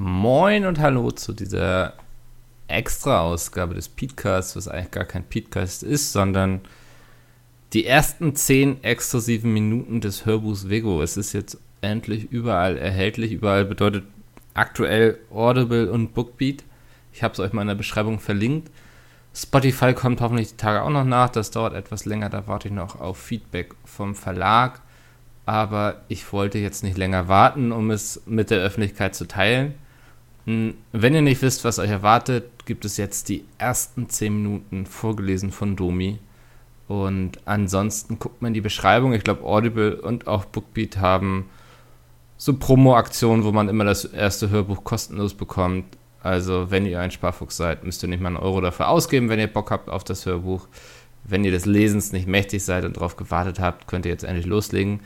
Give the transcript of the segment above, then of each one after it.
Moin und hallo zu dieser Extra-Ausgabe des Podcasts, was eigentlich gar kein Podcast ist, sondern die ersten zehn exklusiven Minuten des Hörbuchs Vego. Es ist jetzt endlich überall erhältlich. Überall bedeutet aktuell Audible und Bookbeat. Ich habe es euch mal in der Beschreibung verlinkt. Spotify kommt hoffentlich die Tage auch noch nach. Das dauert etwas länger. Da warte ich noch auf Feedback vom Verlag. Aber ich wollte jetzt nicht länger warten, um es mit der Öffentlichkeit zu teilen. Hm, wenn ihr nicht wisst, was euch erwartet, gibt es jetzt die ersten 10 Minuten vorgelesen von Domi. Und ansonsten guckt man die Beschreibung. Ich glaube, Audible und auch Bookbeat haben so Promo-Aktionen, wo man immer das erste Hörbuch kostenlos bekommt. Also, wenn ihr ein Sparfuchs seid, müsst ihr nicht mal einen Euro dafür ausgeben, wenn ihr Bock habt auf das Hörbuch. Wenn ihr des Lesens nicht mächtig seid und darauf gewartet habt, könnt ihr jetzt endlich loslegen.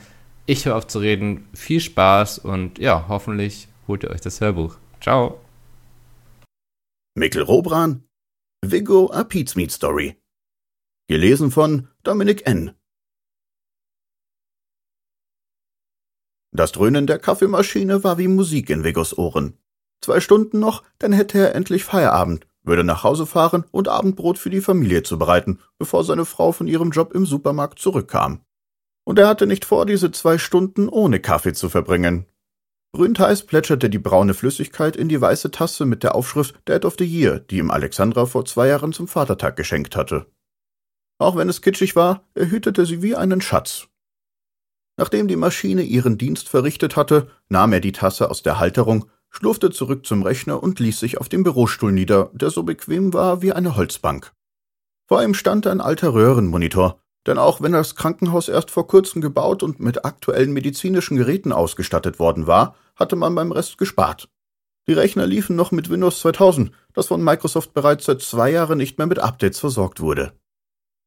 Ich höre auf zu reden. Viel Spaß und ja, hoffentlich holt ihr euch das Hörbuch. Ciao. Mikkel Robran, Vigo A Pete's Meat Story. Gelesen von Dominik N. Das Dröhnen der Kaffeemaschine war wie Musik in Vigos Ohren. Zwei Stunden noch, dann hätte er endlich Feierabend, würde nach Hause fahren und Abendbrot für die Familie zubereiten, bevor seine Frau von ihrem Job im Supermarkt zurückkam. Und er hatte nicht vor, diese zwei Stunden ohne Kaffee zu verbringen. Grüntheiß plätscherte die braune Flüssigkeit in die weiße Tasse mit der Aufschrift Dad of the Year, die ihm Alexandra vor zwei Jahren zum Vatertag geschenkt hatte. Auch wenn es kitschig war, er hütete sie wie einen Schatz. Nachdem die Maschine ihren Dienst verrichtet hatte, nahm er die Tasse aus der Halterung, schlurfte zurück zum Rechner und ließ sich auf dem Bürostuhl nieder, der so bequem war wie eine Holzbank. Vor ihm stand ein alter Röhrenmonitor, denn auch wenn das Krankenhaus erst vor kurzem gebaut und mit aktuellen medizinischen Geräten ausgestattet worden war, hatte man beim Rest gespart. Die Rechner liefen noch mit Windows 2000, das von Microsoft bereits seit zwei Jahren nicht mehr mit Updates versorgt wurde.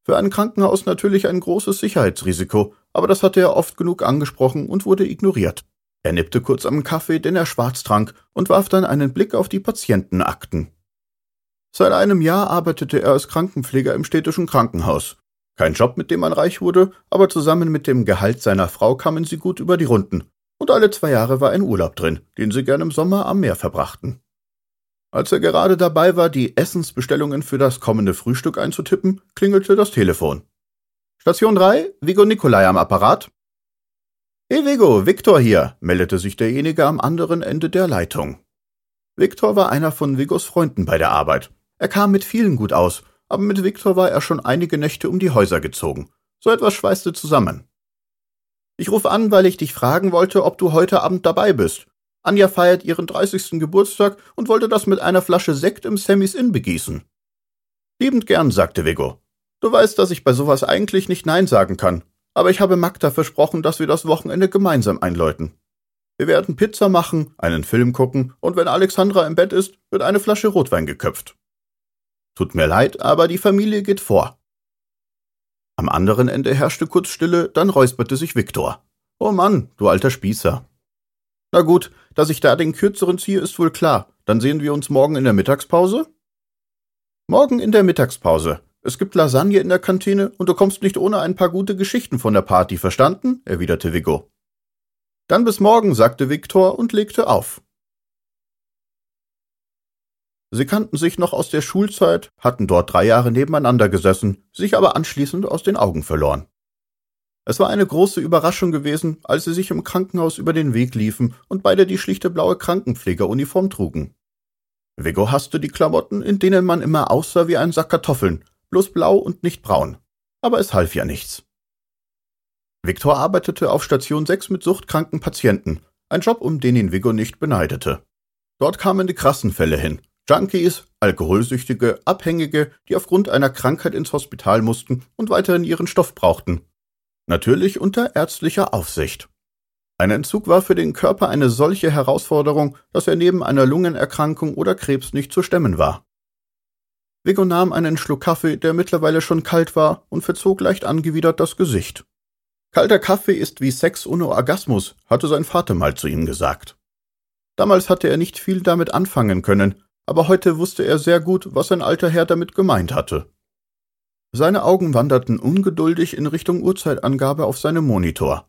Für ein Krankenhaus natürlich ein großes Sicherheitsrisiko, aber das hatte er oft genug angesprochen und wurde ignoriert. Er nippte kurz am Kaffee, den er schwarz trank, und warf dann einen Blick auf die Patientenakten. Seit einem Jahr arbeitete er als Krankenpfleger im städtischen Krankenhaus. Kein Job, mit dem man reich wurde, aber zusammen mit dem Gehalt seiner Frau kamen sie gut über die Runden und alle zwei Jahre war ein Urlaub drin, den sie gern im Sommer am Meer verbrachten. Als er gerade dabei war, die Essensbestellungen für das kommende Frühstück einzutippen, klingelte das Telefon. Station 3, Vigo Nikolai am Apparat. Hey Vigo, Viktor hier, meldete sich derjenige am anderen Ende der Leitung. Viktor war einer von Vigos Freunden bei der Arbeit. Er kam mit vielen gut aus, aber mit Viktor war er schon einige Nächte um die Häuser gezogen. So etwas schweißte zusammen. Ich rufe an, weil ich dich fragen wollte, ob du heute Abend dabei bist. Anja feiert ihren 30. Geburtstag und wollte das mit einer Flasche Sekt im Sammys Inn begießen. Liebend gern, sagte Vigo. Du weißt, dass ich bei sowas eigentlich nicht Nein sagen kann, aber ich habe Magda versprochen, dass wir das Wochenende gemeinsam einläuten. Wir werden Pizza machen, einen Film gucken und wenn Alexandra im Bett ist, wird eine Flasche Rotwein geköpft. Tut mir leid, aber die Familie geht vor. Am anderen Ende herrschte kurz Stille, dann räusperte sich Viktor. Oh Mann, du alter Spießer. Na gut, dass ich da den kürzeren ziehe, ist wohl klar. Dann sehen wir uns morgen in der Mittagspause? Morgen in der Mittagspause. Es gibt Lasagne in der Kantine und du kommst nicht ohne ein paar gute Geschichten von der Party, verstanden? erwiderte Vigo. Dann bis morgen, sagte Viktor und legte auf. Sie kannten sich noch aus der Schulzeit, hatten dort drei Jahre nebeneinander gesessen, sich aber anschließend aus den Augen verloren. Es war eine große Überraschung gewesen, als sie sich im Krankenhaus über den Weg liefen und beide die schlichte blaue Krankenpflegeruniform trugen. Vigo hasste die Klamotten, in denen man immer aussah wie ein Sack Kartoffeln, bloß blau und nicht braun. Aber es half ja nichts. Viktor arbeitete auf Station 6 mit suchtkranken Patienten, ein Job, um den ihn Vigo nicht beneidete. Dort kamen die krassen Fälle hin, Junkies, Alkoholsüchtige, Abhängige, die aufgrund einer Krankheit ins Hospital mussten und weiterhin ihren Stoff brauchten. Natürlich unter ärztlicher Aufsicht. Ein Entzug war für den Körper eine solche Herausforderung, dass er neben einer Lungenerkrankung oder Krebs nicht zu stemmen war. Vigo nahm einen Schluck Kaffee, der mittlerweile schon kalt war, und verzog leicht angewidert das Gesicht. Kalter Kaffee ist wie Sex ohne Orgasmus, hatte sein Vater mal zu ihm gesagt. Damals hatte er nicht viel damit anfangen können, aber heute wusste er sehr gut, was sein alter Herr damit gemeint hatte. Seine Augen wanderten ungeduldig in Richtung Uhrzeitangabe auf seinem Monitor.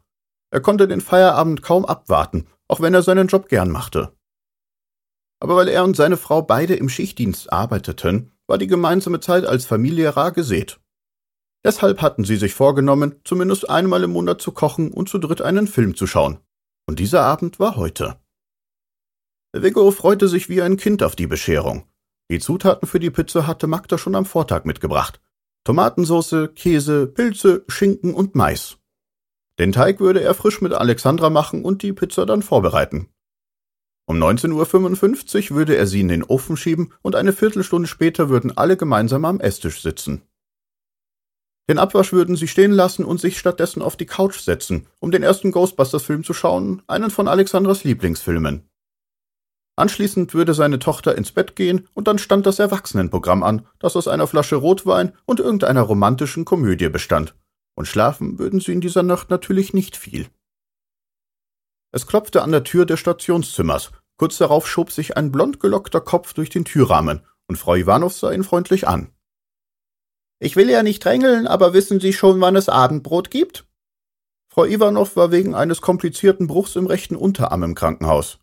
Er konnte den Feierabend kaum abwarten, auch wenn er seinen Job gern machte. aber weil er und seine Frau beide im Schichtdienst arbeiteten, war die gemeinsame Zeit als Familie rar gesät. Deshalb hatten sie sich vorgenommen, zumindest einmal im Monat zu kochen und zu dritt einen Film zu schauen. Und dieser Abend war heute. Viggo freute sich wie ein Kind auf die Bescherung. Die Zutaten für die Pizza hatte Magda schon am Vortag mitgebracht. Tomatensauce, Käse, Pilze, Schinken und Mais. Den Teig würde er frisch mit Alexandra machen und die Pizza dann vorbereiten. Um 19.55 Uhr würde er sie in den Ofen schieben und eine Viertelstunde später würden alle gemeinsam am Esstisch sitzen. Den Abwasch würden sie stehen lassen und sich stattdessen auf die Couch setzen, um den ersten Ghostbusters-Film zu schauen, einen von Alexandras Lieblingsfilmen. Anschließend würde seine Tochter ins Bett gehen und dann stand das Erwachsenenprogramm an, das aus einer Flasche Rotwein und irgendeiner romantischen Komödie bestand. Und schlafen würden sie in dieser Nacht natürlich nicht viel. Es klopfte an der Tür des Stationszimmers. Kurz darauf schob sich ein blond gelockter Kopf durch den Türrahmen, und Frau Iwanow sah ihn freundlich an. Ich will ja nicht drängeln, aber wissen Sie schon, wann es Abendbrot gibt? Frau Iwanow war wegen eines komplizierten Bruchs im rechten Unterarm im Krankenhaus.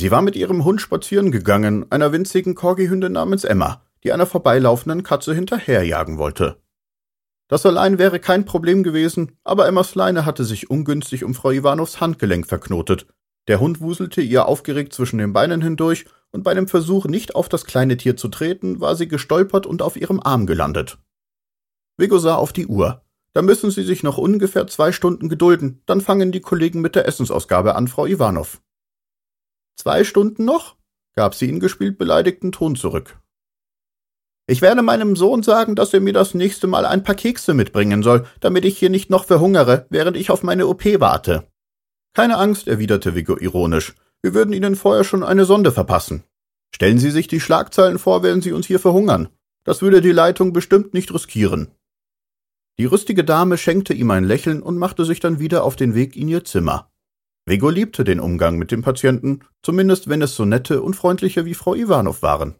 Sie war mit ihrem Hund spazieren gegangen, einer winzigen Corgihündin namens Emma, die einer vorbeilaufenden Katze hinterherjagen wollte. Das allein wäre kein Problem gewesen, aber Emmas Leine hatte sich ungünstig um Frau Iwanows Handgelenk verknotet. Der Hund wuselte ihr aufgeregt zwischen den Beinen hindurch, und bei dem Versuch, nicht auf das kleine Tier zu treten, war sie gestolpert und auf ihrem Arm gelandet. Vigo sah auf die Uhr. Da müssen Sie sich noch ungefähr zwei Stunden gedulden, dann fangen die Kollegen mit der Essensausgabe an, Frau Iwanow. Zwei Stunden noch? gab sie in gespielt beleidigten Ton zurück. Ich werde meinem Sohn sagen, dass er mir das nächste Mal ein paar Kekse mitbringen soll, damit ich hier nicht noch verhungere, während ich auf meine OP warte. Keine Angst, erwiderte Vigo ironisch. Wir würden Ihnen vorher schon eine Sonde verpassen. Stellen Sie sich die Schlagzeilen vor, wenn Sie uns hier verhungern. Das würde die Leitung bestimmt nicht riskieren. Die rüstige Dame schenkte ihm ein Lächeln und machte sich dann wieder auf den Weg in ihr Zimmer. Vigo liebte den Umgang mit dem Patienten, zumindest wenn es so nette und freundliche wie Frau Iwanow waren.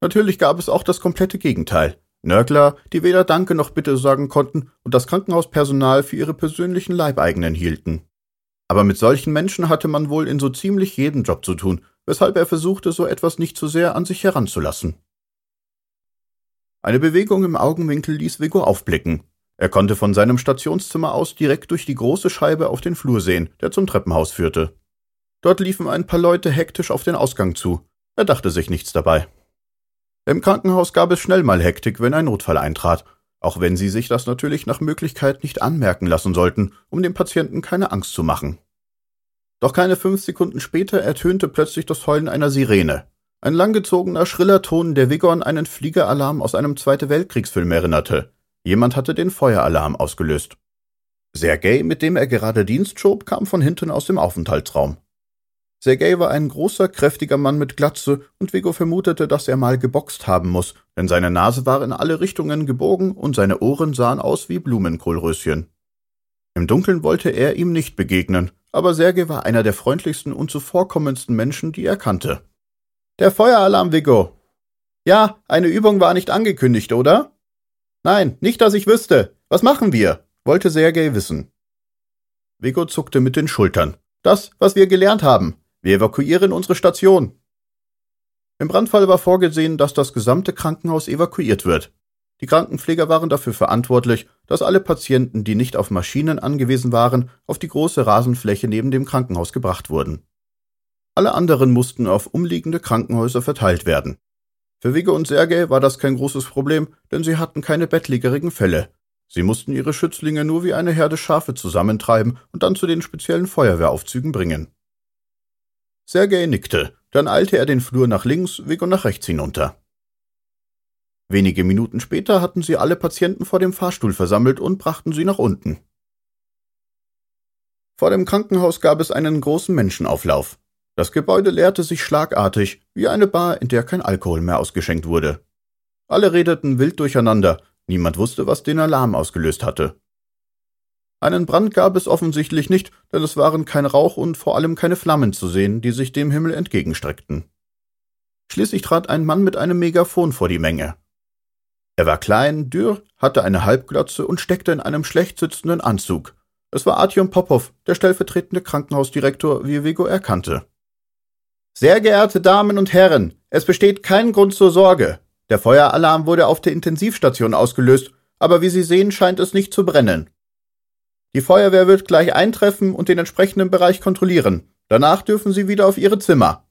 Natürlich gab es auch das komplette Gegenteil. Nörgler, die weder Danke noch Bitte sagen konnten und das Krankenhauspersonal für ihre persönlichen Leibeigenen hielten. Aber mit solchen Menschen hatte man wohl in so ziemlich jedem Job zu tun, weshalb er versuchte, so etwas nicht zu sehr an sich heranzulassen. Eine Bewegung im Augenwinkel ließ Vigo aufblicken. Er konnte von seinem Stationszimmer aus direkt durch die große Scheibe auf den Flur sehen, der zum Treppenhaus führte. Dort liefen ein paar Leute hektisch auf den Ausgang zu. Er dachte sich nichts dabei. Im Krankenhaus gab es schnell mal Hektik, wenn ein Notfall eintrat, auch wenn sie sich das natürlich nach Möglichkeit nicht anmerken lassen sollten, um dem Patienten keine Angst zu machen. Doch keine fünf Sekunden später ertönte plötzlich das Heulen einer Sirene. Ein langgezogener, schriller Ton, der Vigor an einen Fliegeralarm aus einem Zweite Weltkriegsfilm erinnerte. Jemand hatte den Feueralarm ausgelöst. Sergei, mit dem er gerade Dienst schob, kam von hinten aus dem Aufenthaltsraum. Sergei war ein großer, kräftiger Mann mit Glatze, und Vigo vermutete, dass er mal geboxt haben muss, denn seine Nase war in alle Richtungen gebogen und seine Ohren sahen aus wie Blumenkohlröschen. Im Dunkeln wollte er ihm nicht begegnen, aber Sergei war einer der freundlichsten und zuvorkommendsten Menschen, die er kannte. Der Feueralarm, Vigo. Ja, eine Übung war nicht angekündigt, oder? Nein, nicht, dass ich wüsste. Was machen wir? wollte Sergei wissen. Vigo zuckte mit den Schultern. Das, was wir gelernt haben. Wir evakuieren unsere Station. Im Brandfall war vorgesehen, dass das gesamte Krankenhaus evakuiert wird. Die Krankenpfleger waren dafür verantwortlich, dass alle Patienten, die nicht auf Maschinen angewiesen waren, auf die große Rasenfläche neben dem Krankenhaus gebracht wurden. Alle anderen mussten auf umliegende Krankenhäuser verteilt werden. Für Wigge und Sergei war das kein großes Problem, denn sie hatten keine bettlägerigen Fälle. Sie mussten ihre Schützlinge nur wie eine Herde Schafe zusammentreiben und dann zu den speziellen Feuerwehraufzügen bringen. Sergei nickte, dann eilte er den Flur nach links, Vigo nach rechts hinunter. Wenige Minuten später hatten sie alle Patienten vor dem Fahrstuhl versammelt und brachten sie nach unten. Vor dem Krankenhaus gab es einen großen Menschenauflauf. Das Gebäude leerte sich schlagartig, wie eine Bar, in der kein Alkohol mehr ausgeschenkt wurde. Alle redeten wild durcheinander, niemand wusste, was den Alarm ausgelöst hatte. Einen Brand gab es offensichtlich nicht, denn es waren kein Rauch und vor allem keine Flammen zu sehen, die sich dem Himmel entgegenstreckten. Schließlich trat ein Mann mit einem Megafon vor die Menge. Er war klein, dürr, hatte eine Halbglotze und steckte in einem schlecht sitzenden Anzug. Es war Artyom Popov, der stellvertretende Krankenhausdirektor, wie Vigo erkannte. Sehr geehrte Damen und Herren, es besteht kein Grund zur Sorge. Der Feueralarm wurde auf der Intensivstation ausgelöst, aber wie Sie sehen, scheint es nicht zu brennen. Die Feuerwehr wird gleich eintreffen und den entsprechenden Bereich kontrollieren. Danach dürfen Sie wieder auf Ihre Zimmer.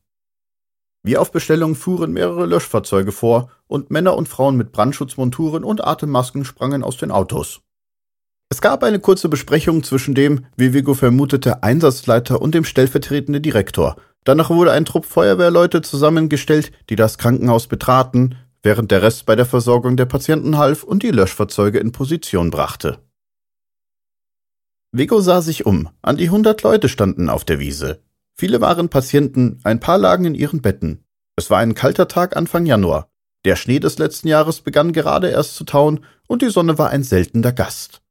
Wie auf Bestellung fuhren mehrere Löschfahrzeuge vor und Männer und Frauen mit Brandschutzmonturen und Atemmasken sprangen aus den Autos. Es gab eine kurze Besprechung zwischen dem, wie Vigo vermutete, Einsatzleiter und dem stellvertretenden Direktor. Danach wurde ein Trupp Feuerwehrleute zusammengestellt, die das Krankenhaus betraten, während der Rest bei der Versorgung der Patienten half und die Löschfahrzeuge in Position brachte. Vigo sah sich um. An die hundert Leute standen auf der Wiese. Viele waren Patienten, ein paar lagen in ihren Betten. Es war ein kalter Tag Anfang Januar. Der Schnee des letzten Jahres begann gerade erst zu tauen und die Sonne war ein seltener Gast.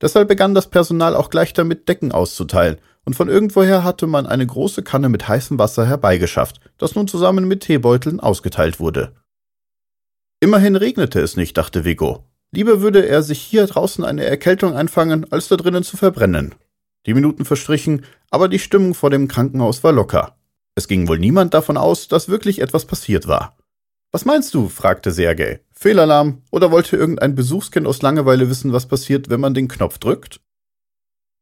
Deshalb begann das Personal auch gleich damit, Decken auszuteilen, und von irgendwoher hatte man eine große Kanne mit heißem Wasser herbeigeschafft, das nun zusammen mit Teebeuteln ausgeteilt wurde. Immerhin regnete es nicht, dachte Vigo. Lieber würde er sich hier draußen eine Erkältung einfangen, als da drinnen zu verbrennen. Die Minuten verstrichen, aber die Stimmung vor dem Krankenhaus war locker. Es ging wohl niemand davon aus, dass wirklich etwas passiert war. Was meinst du? fragte Sergei. Fehlalarm oder wollte irgendein Besuchskind aus Langeweile wissen, was passiert, wenn man den Knopf drückt?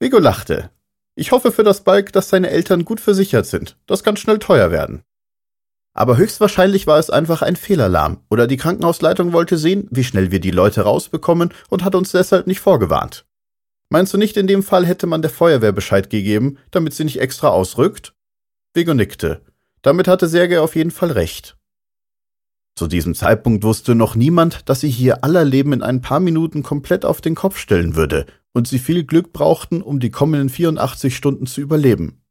Vigo lachte. Ich hoffe für das Balk, dass seine Eltern gut versichert sind. Das kann schnell teuer werden. Aber höchstwahrscheinlich war es einfach ein Fehlalarm oder die Krankenhausleitung wollte sehen, wie schnell wir die Leute rausbekommen und hat uns deshalb nicht vorgewarnt. Meinst du nicht, in dem Fall hätte man der Feuerwehr Bescheid gegeben, damit sie nicht extra ausrückt? Vigo nickte. Damit hatte Sergei auf jeden Fall recht. Zu diesem Zeitpunkt wusste noch niemand, dass sie hier aller Leben in ein paar Minuten komplett auf den Kopf stellen würde und sie viel Glück brauchten, um die kommenden 84 Stunden zu überleben.